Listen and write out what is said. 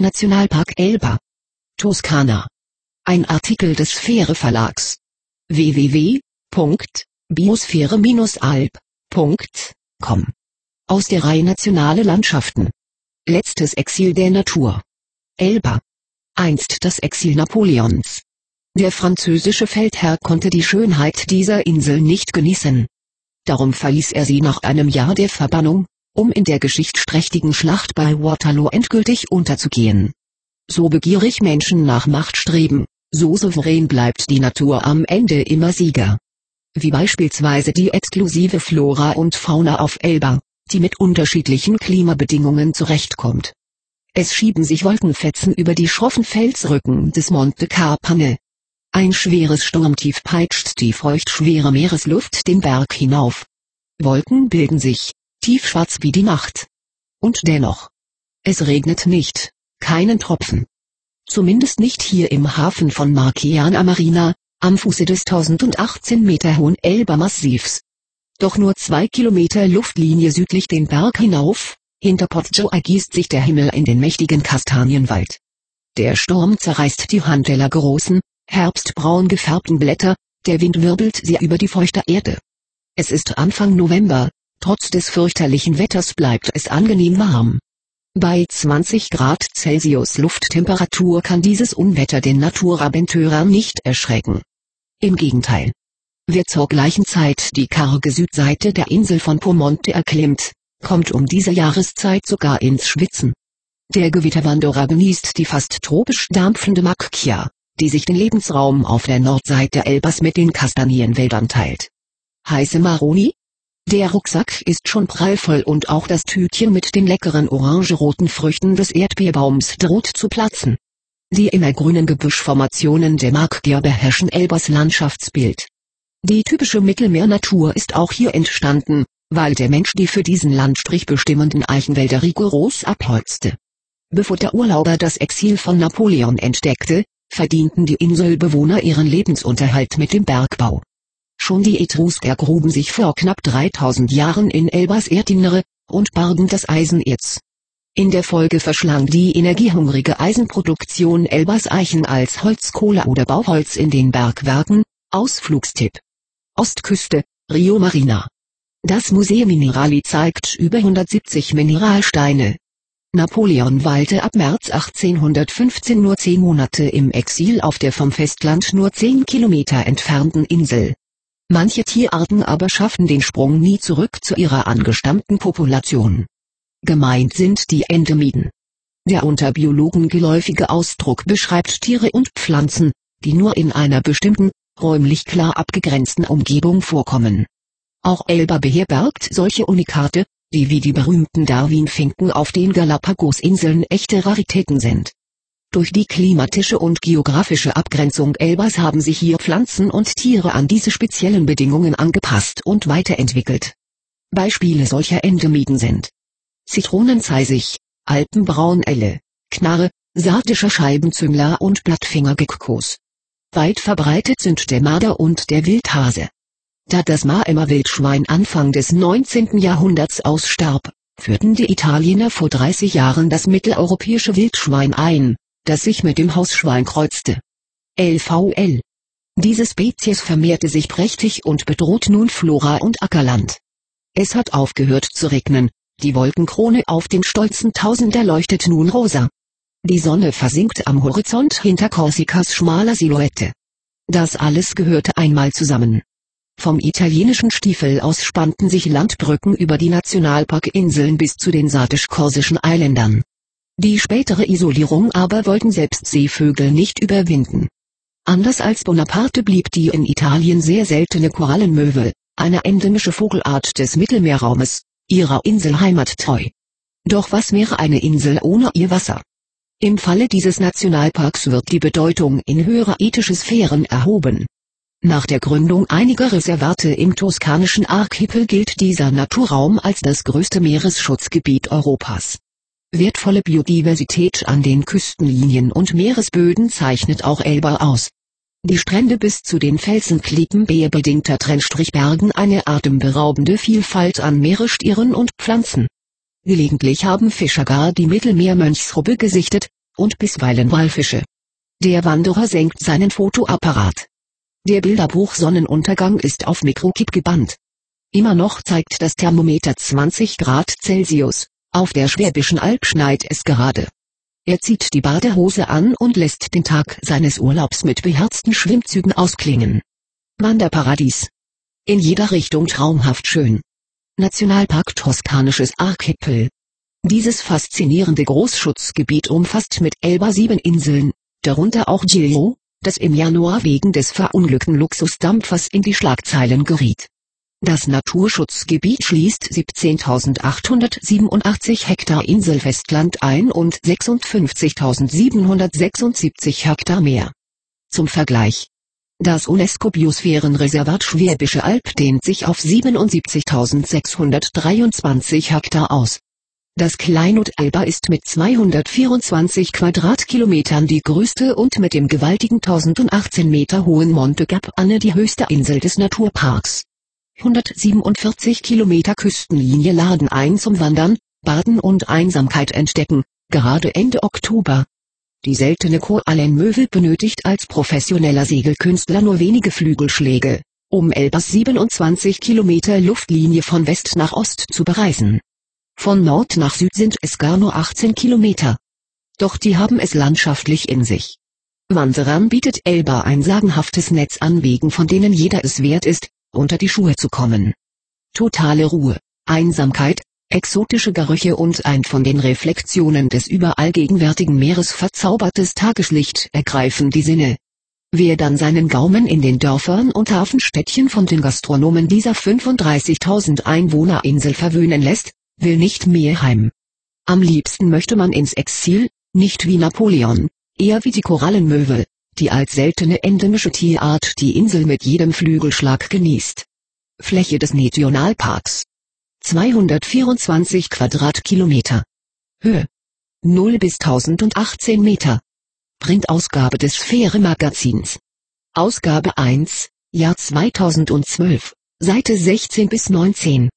Nationalpark Elba. Toskana. Ein Artikel des Sphäre Verlags. www.biosphäre-alb.com. Aus der Reihe Nationale Landschaften. Letztes Exil der Natur. Elba. Einst das Exil Napoleons. Der französische Feldherr konnte die Schönheit dieser Insel nicht genießen. Darum verließ er sie nach einem Jahr der Verbannung, um in der geschichtsträchtigen Schlacht bei Waterloo endgültig unterzugehen. So begierig Menschen nach Macht streben, so souverän bleibt die Natur am Ende immer Sieger. Wie beispielsweise die exklusive Flora und Fauna auf Elba, die mit unterschiedlichen Klimabedingungen zurechtkommt. Es schieben sich Wolkenfetzen über die schroffen Felsrücken des Monte Carpane. Ein schweres Sturmtief peitscht die feuchtschwere Meeresluft den Berg hinauf. Wolken bilden sich, tiefschwarz wie die Nacht. Und dennoch. Es regnet nicht, keinen Tropfen. Zumindest nicht hier im Hafen von Marciana Marina, am Fuße des 1018 Meter hohen Elba-Massivs. Doch nur zwei Kilometer Luftlinie südlich den Berg hinauf, hinter Pozzo ergießt sich der Himmel in den mächtigen Kastanienwald. Der Sturm zerreißt die Handteller großen, herbstbraun gefärbten Blätter, der Wind wirbelt sie über die feuchte Erde. Es ist Anfang November, trotz des fürchterlichen Wetters bleibt es angenehm warm. Bei 20 Grad Celsius Lufttemperatur kann dieses Unwetter den Naturabenteur nicht erschrecken. Im Gegenteil. Wer zur gleichen Zeit die karge Südseite der Insel von Pomonte erklimmt, kommt um diese Jahreszeit sogar ins Schwitzen. Der Gewitterwanderer genießt die fast tropisch dampfende Macchia, die sich den Lebensraum auf der Nordseite Elbas mit den Kastanienwäldern teilt. Heiße Maroni? Der Rucksack ist schon prallvoll und auch das Tütchen mit den leckeren orangeroten Früchten des Erdbeerbaums droht zu platzen. Die immergrünen Gebüschformationen der Macchia beherrschen Elbas Landschaftsbild. Die typische Mittelmeernatur ist auch hier entstanden, weil der Mensch die für diesen Landstrich bestimmenden Eichenwälder rigoros abholzte. Bevor der Urlauber das Exil von Napoleon entdeckte, verdienten die Inselbewohner ihren Lebensunterhalt mit dem Bergbau. Schon die Etrusker gruben sich vor knapp 3000 Jahren in Elbas Erdinnere und bargen das Eisenerz. In der Folge verschlang die energiehungrige Eisenproduktion Elbas Eichen als Holzkohle oder Bauholz in den Bergwerken. Ausflugstipp. Ostküste, Rio Marina. Das Museum Minerali zeigt über 170 Mineralsteine, Napoleon weilte ab März 1815 nur zehn Monate im Exil auf der vom Festland nur zehn Kilometer entfernten Insel. Manche Tierarten aber schaffen den Sprung nie zurück zu ihrer angestammten Population. Gemeint sind die Endemiden. Der unter Biologen geläufige Ausdruck beschreibt Tiere und Pflanzen, die nur in einer bestimmten, räumlich klar abgegrenzten Umgebung vorkommen. Auch Elba beherbergt solche Unikate, die wie die berühmten Darwin-Finken auf den Galapagos-Inseln echte Raritäten sind. Durch die klimatische und geografische Abgrenzung Elbas haben sich hier Pflanzen und Tiere an diese speziellen Bedingungen angepasst und weiterentwickelt. Beispiele solcher Endemiden sind Zitronenzeisig, Alpenbraunelle, Knarre, sardischer Scheibenzüngler und Blattfingergeckos. Weit verbreitet sind der Marder und der Wildhase. Da das Maemer Wildschwein Anfang des 19. Jahrhunderts ausstarb, führten die Italiener vor 30 Jahren das mitteleuropäische Wildschwein ein, das sich mit dem Hausschwein kreuzte. LVL. Diese Spezies vermehrte sich prächtig und bedroht nun Flora und Ackerland. Es hat aufgehört zu regnen, die Wolkenkrone auf dem stolzen Tausender leuchtet nun rosa. Die Sonne versinkt am Horizont hinter Korsikas schmaler Silhouette. Das alles gehörte einmal zusammen. Vom italienischen Stiefel aus spannten sich Landbrücken über die Nationalparkinseln bis zu den sardisch-korsischen Eiländern. Die spätere Isolierung aber wollten selbst Seevögel nicht überwinden. Anders als Bonaparte blieb die in Italien sehr seltene Korallenmöwe, eine endemische Vogelart des Mittelmeerraumes, ihrer Inselheimat treu. Doch was wäre eine Insel ohne ihr Wasser? Im Falle dieses Nationalparks wird die Bedeutung in höhere ethische Sphären erhoben. Nach der Gründung einiger Reservate im toskanischen Archipel gilt dieser Naturraum als das größte Meeresschutzgebiet Europas. Wertvolle Biodiversität an den Küstenlinien und Meeresböden zeichnet auch Elba aus. Die Strände bis zu den Felsenklippen bedingter Trennstrich bergen eine atemberaubende Vielfalt an Meerestieren und Pflanzen. Gelegentlich haben Fischer gar die Mittelmeermönchsrobbe gesichtet, und bisweilen Walfische. Der Wanderer senkt seinen Fotoapparat. Der Bilderbuch Sonnenuntergang ist auf Mikrokip gebannt. Immer noch zeigt das Thermometer 20 Grad Celsius, auf der Schwäbischen Alb schneit es gerade. Er zieht die Badehose an und lässt den Tag seines Urlaubs mit beherzten Schwimmzügen ausklingen. Wanderparadies. In jeder Richtung traumhaft schön. Nationalpark Toskanisches Archipel. Dieses faszinierende Großschutzgebiet umfasst mit Elba sieben Inseln, darunter auch Giglio, das im Januar wegen des verunglückten Luxusdampfers in die Schlagzeilen geriet. Das Naturschutzgebiet schließt 17.887 Hektar Inselfestland ein und 56.776 Hektar Meer. Zum Vergleich. Das UNESCO-Biosphärenreservat Schwäbische Alb dehnt sich auf 77.623 Hektar aus. Das Kleinod Elba ist mit 224 Quadratkilometern die größte und mit dem gewaltigen 1018 Meter hohen Monte Gap Anne die höchste Insel des Naturparks. 147 Kilometer Küstenlinie laden ein zum Wandern, Baden und Einsamkeit entdecken, gerade Ende Oktober. Die seltene Koalenmöwe benötigt als professioneller Segelkünstler nur wenige Flügelschläge, um Elbas 27 Kilometer Luftlinie von West nach Ost zu bereisen. Von Nord nach Süd sind es gar nur 18 Kilometer. Doch die haben es landschaftlich in sich. Wanderern bietet Elba ein sagenhaftes Netz an Wegen von denen jeder es wert ist, unter die Schuhe zu kommen. Totale Ruhe, Einsamkeit, exotische Gerüche und ein von den Reflexionen des überall gegenwärtigen Meeres verzaubertes Tageslicht ergreifen die Sinne. Wer dann seinen Gaumen in den Dörfern und Hafenstädtchen von den Gastronomen dieser 35.000 Einwohnerinsel verwöhnen lässt, will nicht mehr heim. Am liebsten möchte man ins Exil, nicht wie Napoleon, eher wie die Korallenmöwe, die als seltene endemische Tierart die Insel mit jedem Flügelschlag genießt. Fläche des Nationalparks. 224 Quadratkilometer. Höhe. 0 bis 1018 Meter. Printausgabe des Sphäre Magazins Ausgabe 1, Jahr 2012, Seite 16 bis 19